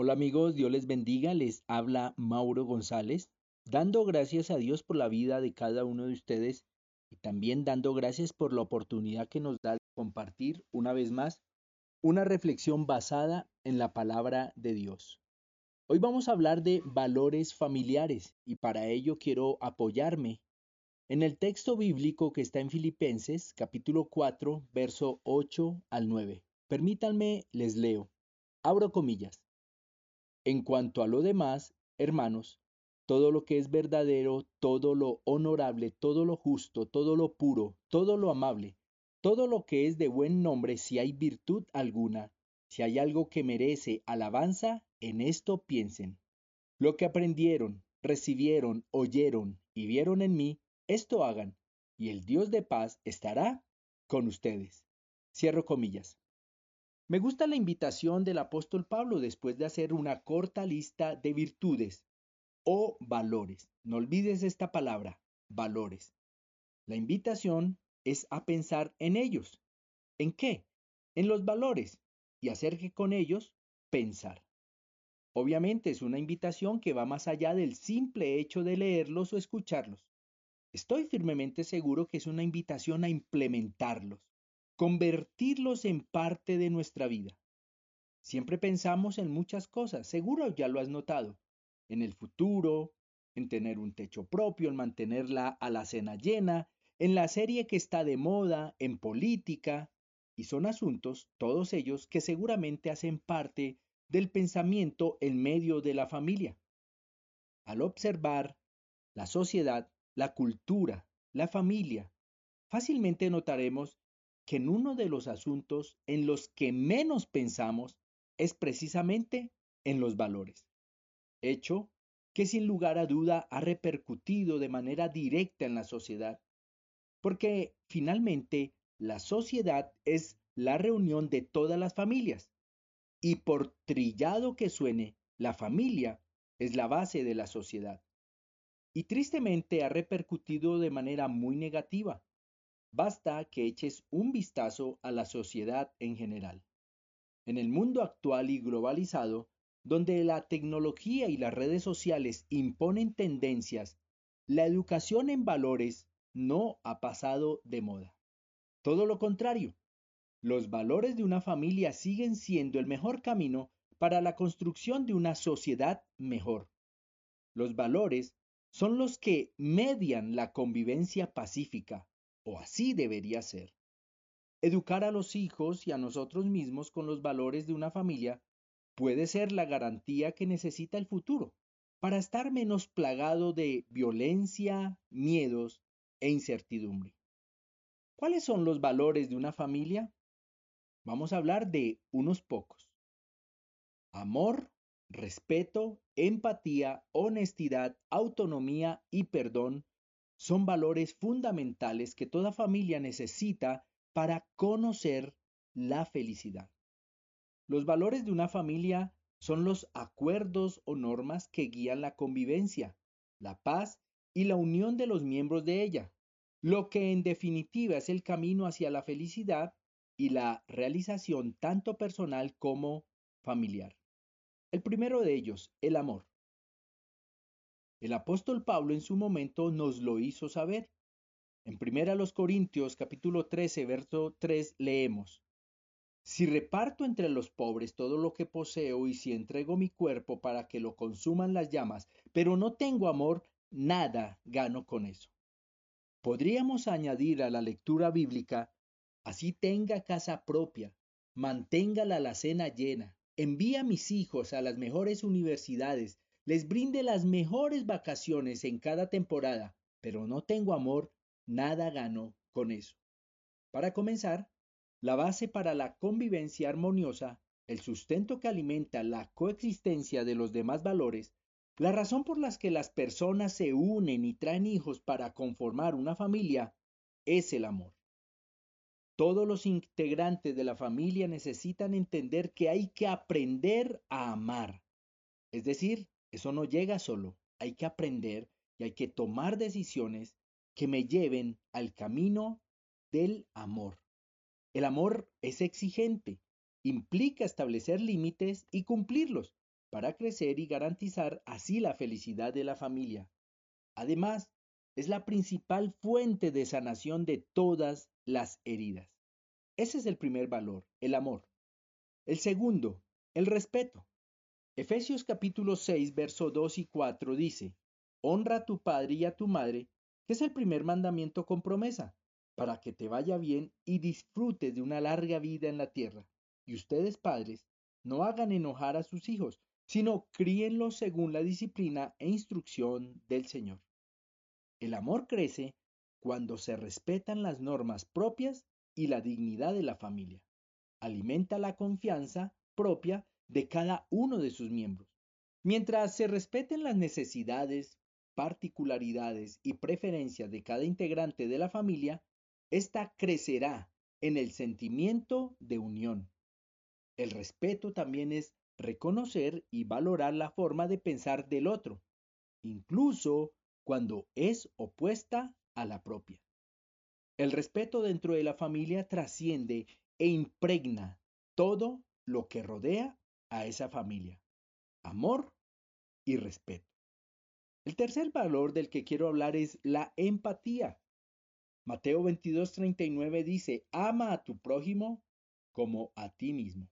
Hola amigos, Dios les bendiga, les habla Mauro González, dando gracias a Dios por la vida de cada uno de ustedes y también dando gracias por la oportunidad que nos da de compartir una vez más una reflexión basada en la palabra de Dios. Hoy vamos a hablar de valores familiares y para ello quiero apoyarme en el texto bíblico que está en Filipenses capítulo 4, verso 8 al 9. Permítanme, les leo. Abro comillas. En cuanto a lo demás, hermanos, todo lo que es verdadero, todo lo honorable, todo lo justo, todo lo puro, todo lo amable, todo lo que es de buen nombre, si hay virtud alguna, si hay algo que merece alabanza, en esto piensen. Lo que aprendieron, recibieron, oyeron y vieron en mí, esto hagan, y el Dios de paz estará con ustedes. Cierro comillas. Me gusta la invitación del apóstol Pablo después de hacer una corta lista de virtudes o valores. No olvides esta palabra, valores. La invitación es a pensar en ellos. ¿En qué? En los valores y hacer que con ellos pensar. Obviamente es una invitación que va más allá del simple hecho de leerlos o escucharlos. Estoy firmemente seguro que es una invitación a implementarlos convertirlos en parte de nuestra vida. Siempre pensamos en muchas cosas, seguro ya lo has notado, en el futuro, en tener un techo propio, en mantener la alacena llena, en la serie que está de moda, en política, y son asuntos, todos ellos, que seguramente hacen parte del pensamiento en medio de la familia. Al observar la sociedad, la cultura, la familia, fácilmente notaremos que en uno de los asuntos en los que menos pensamos es precisamente en los valores. Hecho que sin lugar a duda ha repercutido de manera directa en la sociedad, porque finalmente la sociedad es la reunión de todas las familias, y por trillado que suene, la familia es la base de la sociedad. Y tristemente ha repercutido de manera muy negativa, Basta que eches un vistazo a la sociedad en general. En el mundo actual y globalizado, donde la tecnología y las redes sociales imponen tendencias, la educación en valores no ha pasado de moda. Todo lo contrario, los valores de una familia siguen siendo el mejor camino para la construcción de una sociedad mejor. Los valores son los que median la convivencia pacífica, o así debería ser. Educar a los hijos y a nosotros mismos con los valores de una familia puede ser la garantía que necesita el futuro para estar menos plagado de violencia, miedos e incertidumbre. ¿Cuáles son los valores de una familia? Vamos a hablar de unos pocos. Amor, respeto, empatía, honestidad, autonomía y perdón son valores fundamentales que toda familia necesita para conocer la felicidad. Los valores de una familia son los acuerdos o normas que guían la convivencia, la paz y la unión de los miembros de ella, lo que en definitiva es el camino hacia la felicidad y la realización tanto personal como familiar. El primero de ellos, el amor. El apóstol Pablo en su momento nos lo hizo saber. En 1 Corintios capítulo 13, verso 3 leemos, Si reparto entre los pobres todo lo que poseo y si entrego mi cuerpo para que lo consuman las llamas, pero no tengo amor, nada gano con eso. Podríamos añadir a la lectura bíblica, así tenga casa propia, mantenga la alacena llena, envía a mis hijos a las mejores universidades, les brinde las mejores vacaciones en cada temporada, pero no tengo amor, nada gano con eso. Para comenzar, la base para la convivencia armoniosa, el sustento que alimenta la coexistencia de los demás valores, la razón por las que las personas se unen y traen hijos para conformar una familia, es el amor. Todos los integrantes de la familia necesitan entender que hay que aprender a amar, es decir, eso no llega solo. Hay que aprender y hay que tomar decisiones que me lleven al camino del amor. El amor es exigente, implica establecer límites y cumplirlos, para crecer y garantizar así la felicidad de la familia. Además, es la principal fuente de sanación de todas las heridas. Ese es el primer valor, el amor. El segundo, el respeto. Efesios capítulo 6, verso 2 y 4 dice, Honra a tu padre y a tu madre, que es el primer mandamiento con promesa, para que te vaya bien y disfrutes de una larga vida en la tierra. Y ustedes, padres, no hagan enojar a sus hijos, sino críenlos según la disciplina e instrucción del Señor. El amor crece cuando se respetan las normas propias y la dignidad de la familia. Alimenta la confianza propia de cada uno de sus miembros. Mientras se respeten las necesidades, particularidades y preferencias de cada integrante de la familia, ésta crecerá en el sentimiento de unión. El respeto también es reconocer y valorar la forma de pensar del otro, incluso cuando es opuesta a la propia. El respeto dentro de la familia trasciende e impregna todo lo que rodea a esa familia. Amor y respeto. El tercer valor del que quiero hablar es la empatía. Mateo 22:39 dice, ama a tu prójimo como a ti mismo.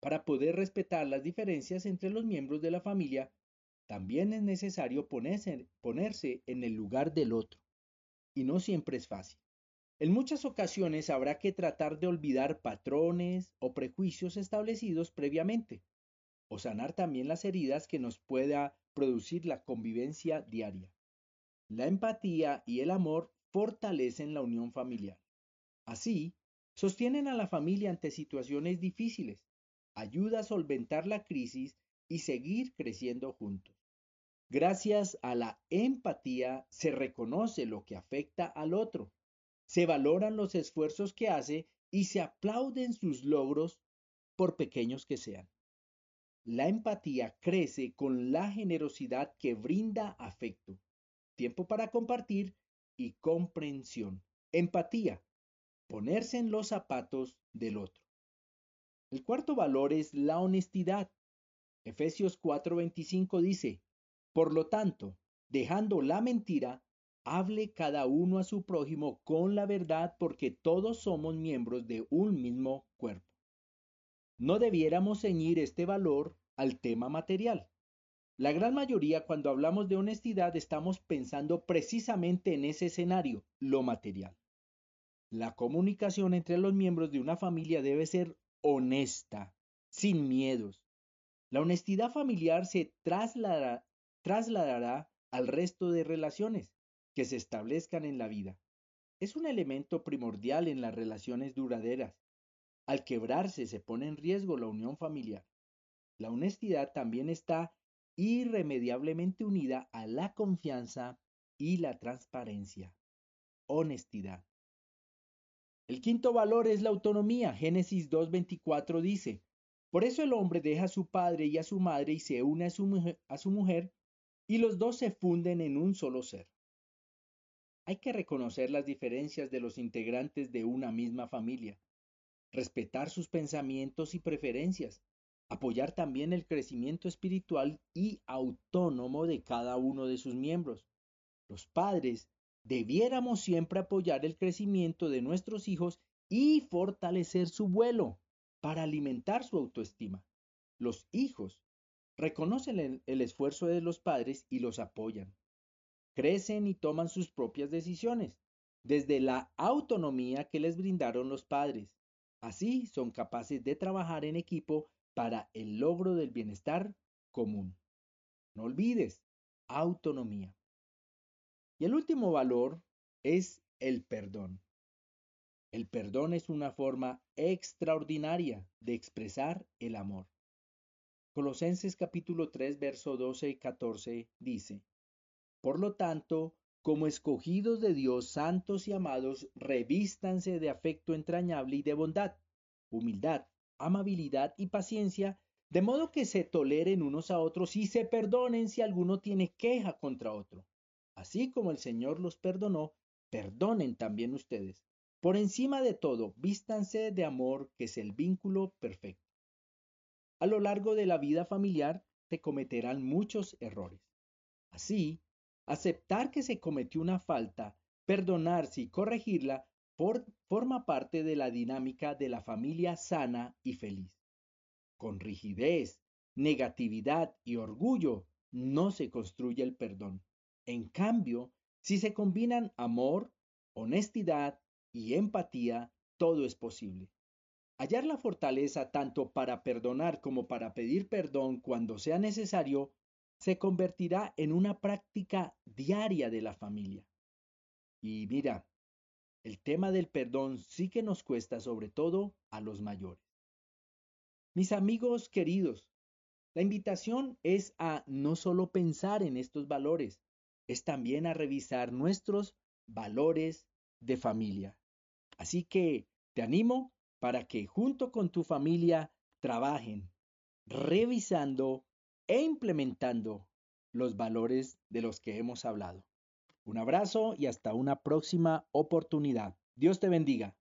Para poder respetar las diferencias entre los miembros de la familia, también es necesario ponerse, ponerse en el lugar del otro. Y no siempre es fácil. En muchas ocasiones habrá que tratar de olvidar patrones o prejuicios establecidos previamente, o sanar también las heridas que nos pueda producir la convivencia diaria. La empatía y el amor fortalecen la unión familiar. Así, sostienen a la familia ante situaciones difíciles, ayuda a solventar la crisis y seguir creciendo juntos. Gracias a la empatía se reconoce lo que afecta al otro, se valoran los esfuerzos que hace y se aplauden sus logros por pequeños que sean. La empatía crece con la generosidad que brinda afecto, tiempo para compartir y comprensión. Empatía, ponerse en los zapatos del otro. El cuarto valor es la honestidad. Efesios 4:25 dice, Por lo tanto, dejando la mentira, hable cada uno a su prójimo con la verdad porque todos somos miembros de un mismo cuerpo. No debiéramos ceñir este valor al tema material. La gran mayoría cuando hablamos de honestidad estamos pensando precisamente en ese escenario, lo material. La comunicación entre los miembros de una familia debe ser honesta, sin miedos. La honestidad familiar se trasladará, trasladará al resto de relaciones que se establezcan en la vida. Es un elemento primordial en las relaciones duraderas. Al quebrarse se pone en riesgo la unión familiar. La honestidad también está irremediablemente unida a la confianza y la transparencia. Honestidad. El quinto valor es la autonomía. Génesis 2.24 dice, Por eso el hombre deja a su padre y a su madre y se une a su, mujer, a su mujer, y los dos se funden en un solo ser. Hay que reconocer las diferencias de los integrantes de una misma familia, respetar sus pensamientos y preferencias, apoyar también el crecimiento espiritual y autónomo de cada uno de sus miembros. Los padres debiéramos siempre apoyar el crecimiento de nuestros hijos y fortalecer su vuelo para alimentar su autoestima. Los hijos reconocen el, el, esfuerzo de los padres y los apoyan. Crecen y toman sus propias decisiones, desde la autonomía que les brindaron los padres. Así son capaces de trabajar en equipo para el logro del bienestar común. No olvides, autonomía. Y el último valor es el perdón. El perdón es una forma extraordinaria de expresar el amor. Colosenses capítulo 3, verso 12 y 14 dice, Por lo tanto, como escogidos de Dios, santos y amados, revístanse de afecto entrañable y de bondad, humildad, amabilidad y paciencia, de modo que se toleren unos a otros y se perdonen si alguno tiene queja contra otro. Así como el Señor los perdonó, perdonen también ustedes. Por encima de todo, vístanse de amor, que es el vínculo perfecto. a lo largo de la vida familiar se cometerán muchos errores. Así, aceptar que se cometió una falta, perdonarse y corregirla forma parte de la dinámica de la familia sana y feliz. Con rigidez, negatividad y orgullo no se construye el perdón. En cambio, si se combinan amor, honestidad y empatía, todo es posible. Hallar la fortaleza tanto para perdonar como para pedir perdón cuando sea necesario se convertirá en una práctica diaria de la familia. Y mira, el tema del perdón sí que nos cuesta sobre todo a los mayores. Mis amigos queridos, la invitación es a no solo pensar en estos valores, es también a revisar nuestros valores de familia. Así que te animo para que junto con tu familia trabajen revisando e implementando los valores de los que hemos hablado. Un abrazo y hasta una próxima oportunidad. Dios te bendiga.